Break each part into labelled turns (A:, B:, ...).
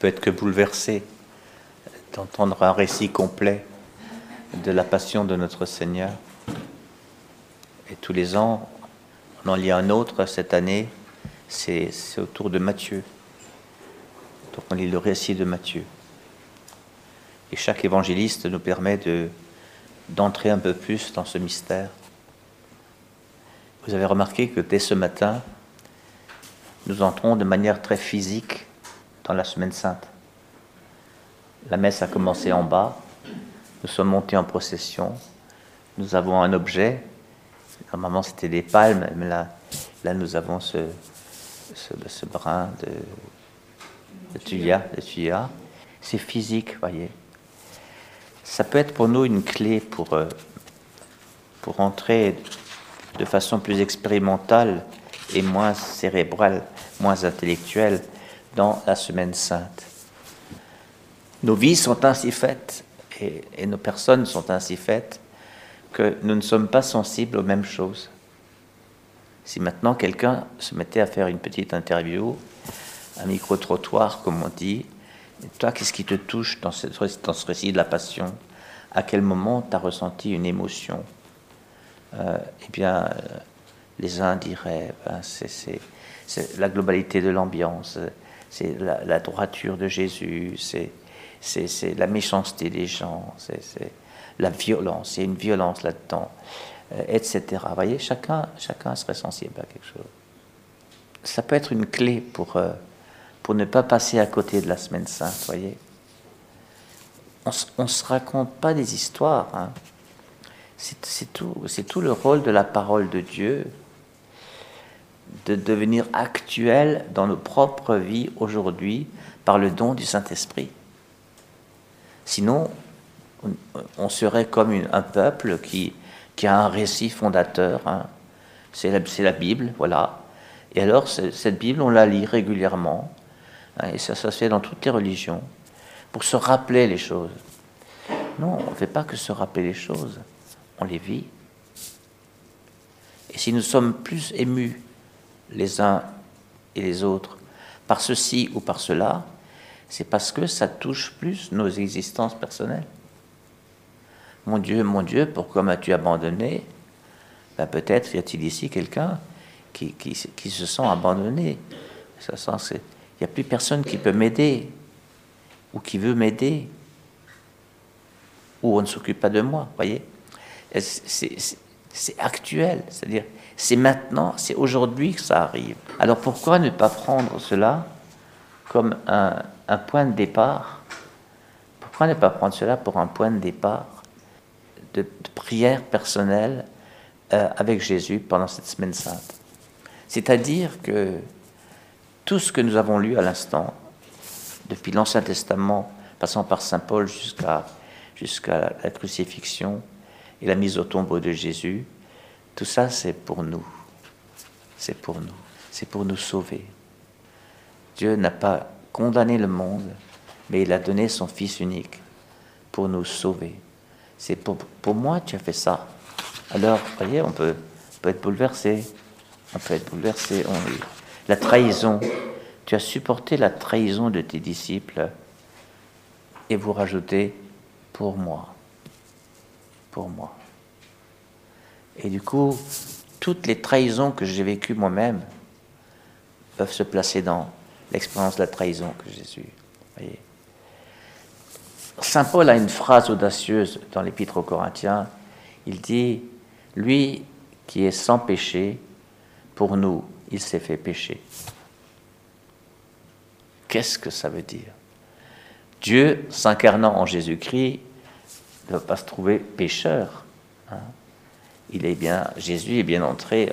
A: peut être que bouleversé d'entendre un récit complet de la passion de notre Seigneur. Et tous les ans, on en lit un autre cette année, c'est autour de Matthieu. Donc on lit le récit de Matthieu. Et chaque évangéliste nous permet de, d'entrer un peu plus dans ce mystère. Vous avez remarqué que dès ce matin, nous entrons de manière très physique dans la semaine sainte. La messe a commencé en bas, nous sommes montés en procession, nous avons un objet, normalement c'était des palmes, mais là, là nous avons ce, ce, brin de, de tuya, de tuya. C'est physique, voyez. Ça peut être pour nous une clé pour, euh, pour entrer de façon plus expérimentale et moins cérébrale, moins intellectuelle dans la semaine sainte. Nos vies sont ainsi faites et, nos personnes sont ainsi faites que nous ne sommes pas sensibles aux mêmes choses. Si maintenant quelqu'un se mettait à faire une petite interview, un micro-trottoir comme on dit, toi, qu'est-ce qui te touche dans, dans ce récit de la passion? À quel moment tu as ressenti une émotion? Euh, Eh bien, euh, les uns diraient, ben, c'est la globalité de l'ambiance, c'est la, droiture de Jésus, c'est la méchanceté des gens, c'est la violence, il y a une violence là-dedans, euh, etc. Voyez, chacun, chacun serait sensible à quelque chose. Ça peut être une clé pour, euh, pour ne pas passer à côté de la semaine sainte, voyez. On ne se raconte pas des histoires. Hein. C'est tout, tout le rôle de la parole de Dieu de devenir actuel dans nos propres vies aujourd'hui par le don du Saint-Esprit. Sinon, on serait comme un peuple qui, qui a un récit fondateur. Hein. C'est la, Bible, voilà. Et alors, cette Bible, on la lit régulièrement. Hein, et ça, ça se fait dans toutes les religions. Pour se rappeler les choses. Non, on ne fait pas que se rappeler les choses. On les vit. Et si nous sommes plus émus les uns et les autres par ceci ou par cela, c'est parce que ça touche plus nos existences personnelles. Mon Dieu, mon Dieu, pourquoi m'as-tu abandonné? Ben Peut-être y a-t-il ici quelqu'un qui, qui, se sent abandonné. Ça il n'y a plus personne qui peut m'aider ou qui veut m'aider ou on ne s'occupe pas de moi, voyez? C'est actuel, c'est-à-dire c'est maintenant, c'est aujourd'hui que ça arrive. Alors pourquoi ne pas prendre cela comme un, point de départ? Pourquoi ne pas prendre cela pour un point de départ de, prière personnelle euh, avec Jésus pendant cette semaine sainte? C'est-à-dire que tout ce que nous avons lu à l'instant, depuis l'Ancien Testament, passant par Saint Paul jusqu'à jusqu'à la crucifixion et la mise au tombeau de Jésus, tout ça, c'est pour nous. C'est pour nous. C'est pour nous sauver. Dieu n'a pas condamné le monde, mais il a donné son Fils unique pour nous sauver. C'est pour, pour moi, tu as fait ça. Alors, voyez, on peut, peut être bouleversé. On peut être bouleversé. La trahison. Tu as supporté la trahison de tes disciples et vous rajoutez pour moi. Pour moi. Et du coup, toutes les trahisons que j'ai vécues moi-même peuvent se placer dans l'expérience de la trahison que Jésus. Saint Paul a une phrase audacieuse dans l'Épître aux Corinthiens. Il dit Lui qui est sans péché, pour nous, il s'est fait pécher. Qu'est-ce que ça veut dire? Dieu, s'incarnant en Jésus-Christ, ne va pas se trouver pécheur. Hein il est bien, Jésus est bien entré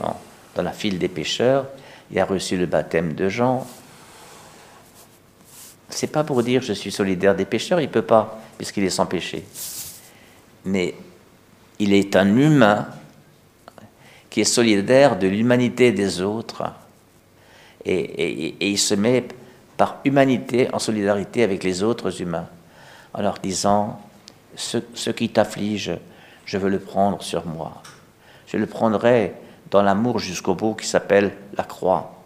A: dans la file des pécheurs, il a reçu le baptême de Jean. C'est pas pour dire je suis solidaire des pécheurs, il peut pas, puisqu'il est sans péché. Mais il est un humain qui est solidaire de l'humanité des autres. Et, il se met par humanité en solidarité avec les autres humains, en leur disant, ce qui t'afflige, je veux le prendre sur moi je le prendrai dans l'amour jusqu'au bout qui s'appelle la croix.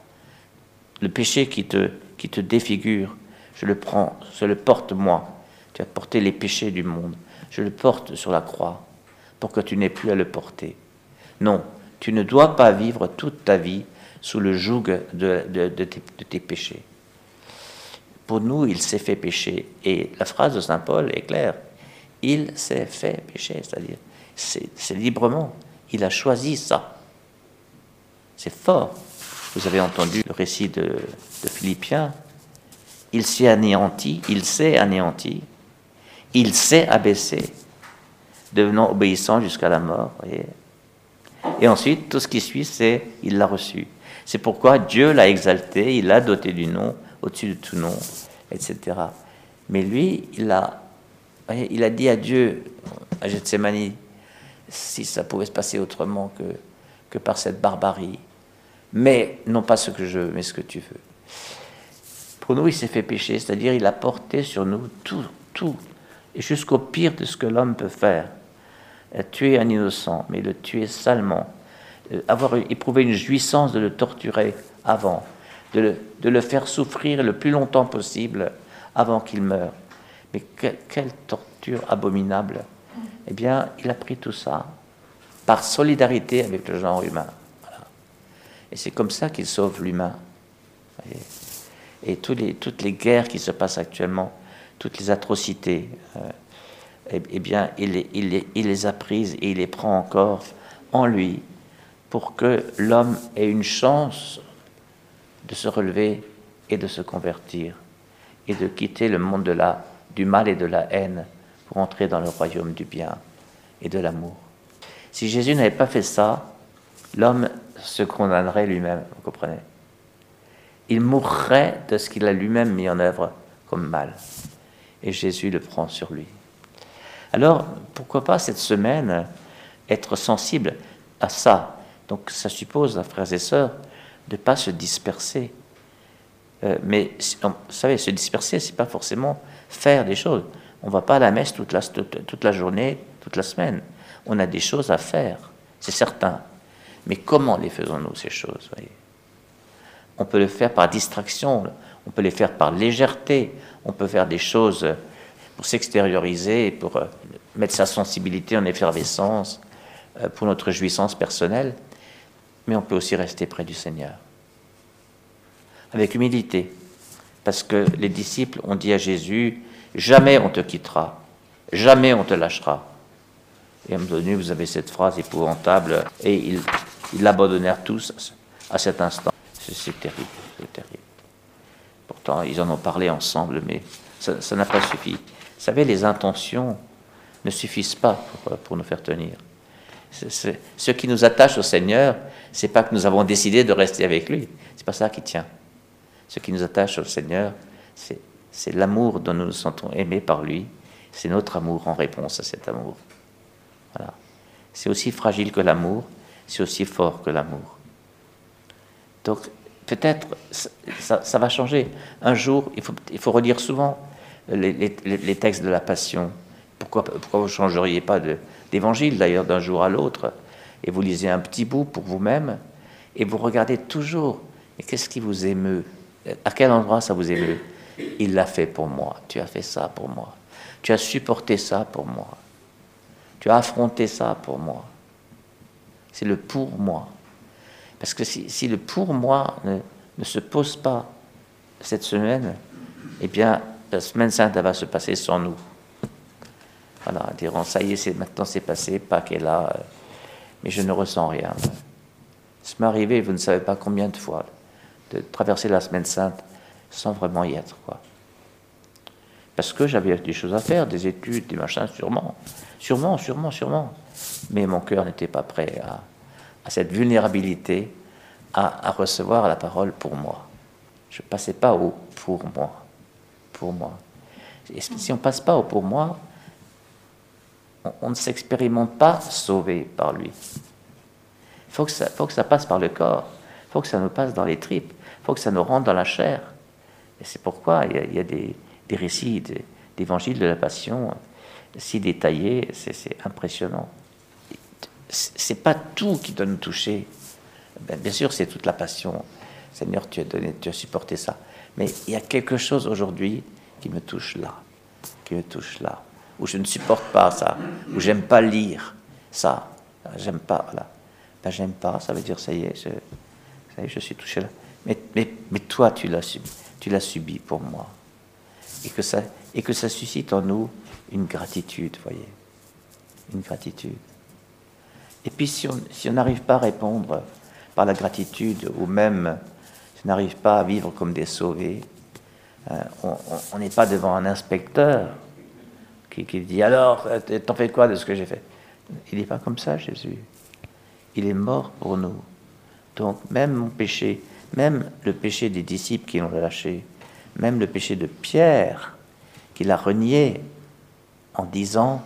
A: Le péché qui te, qui te défigure, Je le prends, je le porte moi. Tu as porté les péchés du monde. Je le porte sur la croix pour que tu n'aies plus à le porter. Non, tu ne dois pas vivre toute ta vie sous le joug de, de, tes, de tes péchés. Pour nous, il s'est fait pécher. Et la phrase de Saint Paul est claire. Il s'est fait pécher, c'est-à-dire, c'est librement. Il a choisi ça. C'est fort. Vous avez entendu le récit de, Philippiens. Il s'est anéanti, il s'est anéanti, il s'est abaissé, devenant obéissant jusqu'à la mort. Et ensuite, tout ce qui suit, c'est il l'a reçu. C'est pourquoi Dieu l'a exalté, il l'a doté du nom, au-dessus de tout nom, etc. Mais lui, il a, il a dit à Dieu, à Gethsemane, si ça pouvait se passer autrement que, que par cette barbarie, mais non pas ce que je veux, mais ce que tu veux. Pour nous, il s'est fait pécher, c'est-à-dire il a porté sur nous tout, tout, et jusqu'au pire de ce que l'homme peut faire. Tuer un innocent, mais le tuer salement, euh, avoir éprouvé une jouissance de le torturer avant, de le, de le faire souffrir le plus longtemps possible avant qu'il meure. Mais quelle torture abominable Eh bien, il a pris tout ça par solidarité avec le genre humain. Et c'est comme ça qu'il sauve l'humain. Et toutes les guerres qui se passent actuellement, toutes les atrocités, euh, eh, eh, bien, il, les a prises et il les prend encore en lui pour que l'homme ait une chance de se relever et de se convertir et de quitter le monde de du mal et de la haine pour dans le royaume du bien et de l'amour. Si Jésus n'avait pas fait ça, l'homme se condamnerait lui-même, vous comprenez? Il mourrait de ce qu'il a lui-même mis en œuvre comme mal. Et Jésus le prend sur lui. Alors, pourquoi pas cette semaine être sensible à ça? Donc, ça suppose, frères et sœurs, de ne pas se disperser. Euh, mais, vous savez, se disperser, c'est pas forcément faire des choses. On va pas à la messe toute la, journée, toute la semaine. On a des choses à faire, c'est certain. Mais comment les faisons-nous, ces choses On peut le faire par distraction, on peut les faire par légèreté, on peut faire des choses pour s'extérioriser, pour euh, mettre sa sensibilité en effervescence, euh, pour notre jouissance personnelle, mais on peut aussi rester près du Seigneur. Avec humilité, parce que les disciples ont dit à Jésus, jamais on te quittera, jamais on te lâchera. Et à un moment donné, vous avez cette phrase épouvantable, et ils, l'abandonnèrent tous à cet instant. C'est terrible, c'est terrible. Pourtant, ils en ont parlé ensemble, mais ça n'a pas suffi. Vous savez, les intentions ne suffisent pas pour, nous faire tenir. ce qui nous attache au Seigneur, c'est pas que nous avons décidé de rester avec lui. C'est pas ça qui tient. Ce qui nous attache au Seigneur, c'est l'amour dont nous nous sentons aimés par lui. C'est notre amour en réponse à cet amour. Voilà. C'est aussi fragile que l'amour, c'est aussi fort que l'amour. Donc, peut-être, ça, va changer. Un jour, il faut, il faut relire souvent les, textes de la Passion. Pourquoi, pourquoi vous ne changeriez pas d'évangile, d'ailleurs, d'un jour à l'autre? Et vous lisez un petit bout pour vous-même, et vous regardez toujours, et qu'est-ce qui vous émeut? À quel endroit ça vous émeut Il l'a fait pour moi, tu as fait ça pour moi, tu as supporté ça pour moi. Tu as affronté ça pour moi. C'est le pour moi. Parce que si, le pour moi ne, se pose pas cette semaine, eh bien, la semaine sainte va se passer sans nous. Voilà, diront, ça y est, maintenant c'est passé, Pâques est là, mais je ne ressens rien. Ça m'est arrivé, vous ne savez pas combien de fois, de traverser la semaine sainte sans vraiment y être. Quoi. Parce que j'avais des choses à faire, des études, des machins, sûrement. Sûrement, sûrement, sûrement. Mais mon cœur n'était pas prêt à, cette vulnérabilité, à, recevoir la parole pour moi. Je passais pas au pour moi. Pour moi. Et si on passe pas au pour moi, on, ne s'expérimente pas sauvé par lui. Il faut, faut que ça passe par le corps. Faut que ça nous passe dans les tripes. Faut que ça nous rentre dans la chair. Et c'est pourquoi il y a, des, récits d'évangile de la Passion si détaillé, c'est impressionnant. C'est pas tout qui doit nous toucher. Ben, bien sûr, c'est toute la passion. Seigneur, tu as donné, tu as supporté ça. Mais il y a quelque chose aujourd'hui qui me touche là, qui me touche là, où je ne supporte pas ça, où j'aime pas lire ça, j'aime pas, là. Ben, j'aime pas, ça veut dire ça y est, je, je suis touché là. Mais, toi, tu l'as subi, pour moi. Et que, ça, suscite en nous une gratitude, voyez, une gratitude. Et puis si on n'arrive pas à répondre par la gratitude, ou même si on n'arrive pas à vivre comme des sauvés, euh, on n'est pas devant un inspecteur qui, qui dit alors, t'en fais quoi de ce que j'ai fait? Il n'est pas comme ça, Jésus. Il est mort pour nous. Donc même mon péché, même le péché des disciples qui l'ont lâché, même le péché de Pierre, qu'il a renié en disant,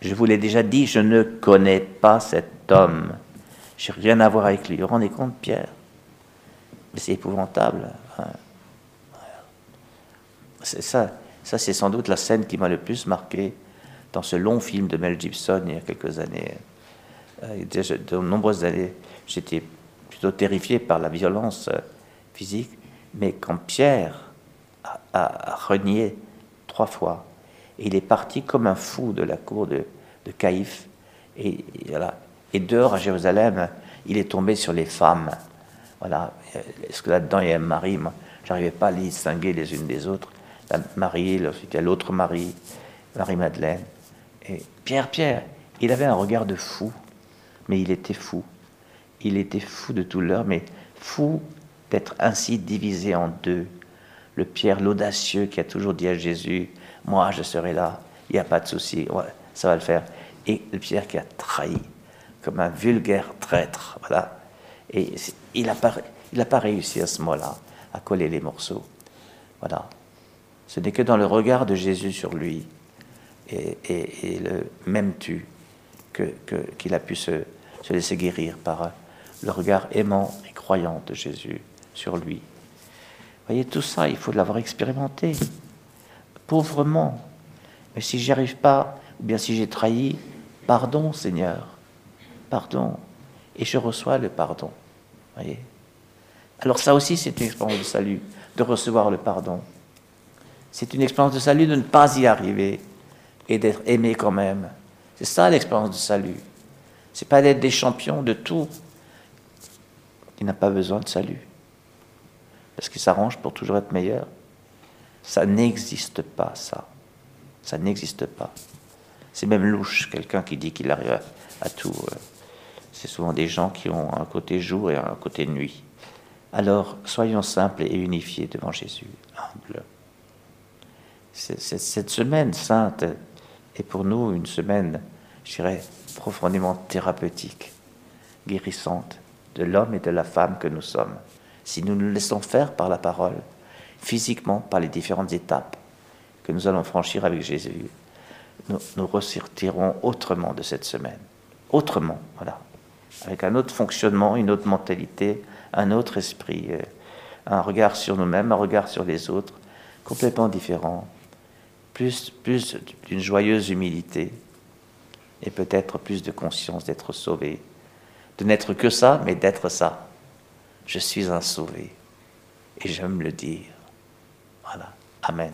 A: je vous l'ai déjà dit, je ne connais pas cet homme. J'ai rien à voir avec lui. Rendez compte, Pierre? C'est épouvantable. Hein. C'est ça, ça c'est sans doute la scène qui m'a le plus marqué dans ce long film de Mel Gibson il y a quelques années. Euh, de nombreuses années, j'étais plutôt terrifié par la violence euh, physique, mais quand Pierre a, renié trois fois, et il est parti comme un fou de la cour de, de Caïphe, et, voilà. et dehors à Jérusalem, il est tombé sur les femmes. Voilà, est-ce que là-dedans il y a Marie Moi, j'arrivais pas à les distinguer les unes des autres. La Marie, ensuite il y a l'autre Marie, Marie-Madeleine. Et Pierre, Pierre, il avait un regard de fou, mais il était fou. Il était fou de tout l'heure, mais fou d'être ainsi divisé en deux. Le Pierre, l'audacieux, qui a toujours dit à Jésus, moi je serai là, il n'y a pas de souci, ça va le faire. Et le Pierre qui a trahi, comme un vulgaire traître, voilà. Et il n'a pas, réussi à ce moment-là à coller les morceaux. Voilà. Ce n'est que dans le regard de Jésus sur lui et, le même tu qu'il que, a pu se, laisser guérir par le regard aimant et croyant de Jésus sur lui. Vous voyez, tout ça, il faut l'avoir expérimenté, pauvrement. Mais si j'y arrive pas, ou bien si j'ai trahi, pardon Seigneur, pardon. Et je reçois le pardon. Voyez Alors ça aussi, c'est une expérience de salut, de recevoir le pardon. C'est une expérience de salut de ne pas y arriver et d'être aimé quand même. C'est ça l'expérience de salut. C'est pas d'être des champions de tout. Il n'a pas besoin de salut. Parce qu'il s'arrange pour toujours être meilleur. Ça n'existe pas, ça. Ça n'existe pas. C'est même louche, quelqu'un qui dit qu'il arrive à, tout. Euh. C'est souvent des gens qui ont un côté jour et un côté nuit. Alors, soyons simples et unifiés devant Jésus, humbles. Cette semaine sainte est pour nous une semaine, je dirais, profondément thérapeutique, guérissante de l'homme et de la femme que nous sommes. Si nous nous laissons faire par la parole, physiquement par les différentes étapes que nous allons franchir avec Jésus, nous, nous ressortirons autrement de cette semaine. Autrement, voilà. Avec un autre fonctionnement, une autre mentalité, un autre esprit, euh, un regard sur nous-mêmes, un regard sur les autres, complètement différent, plus, plus d'une joyeuse humilité et peut-être plus de conscience d'être sauvé, de n'être que ça, mais d'être ça. Je suis un sauvé et j'aime le dire. Voilà. Amen.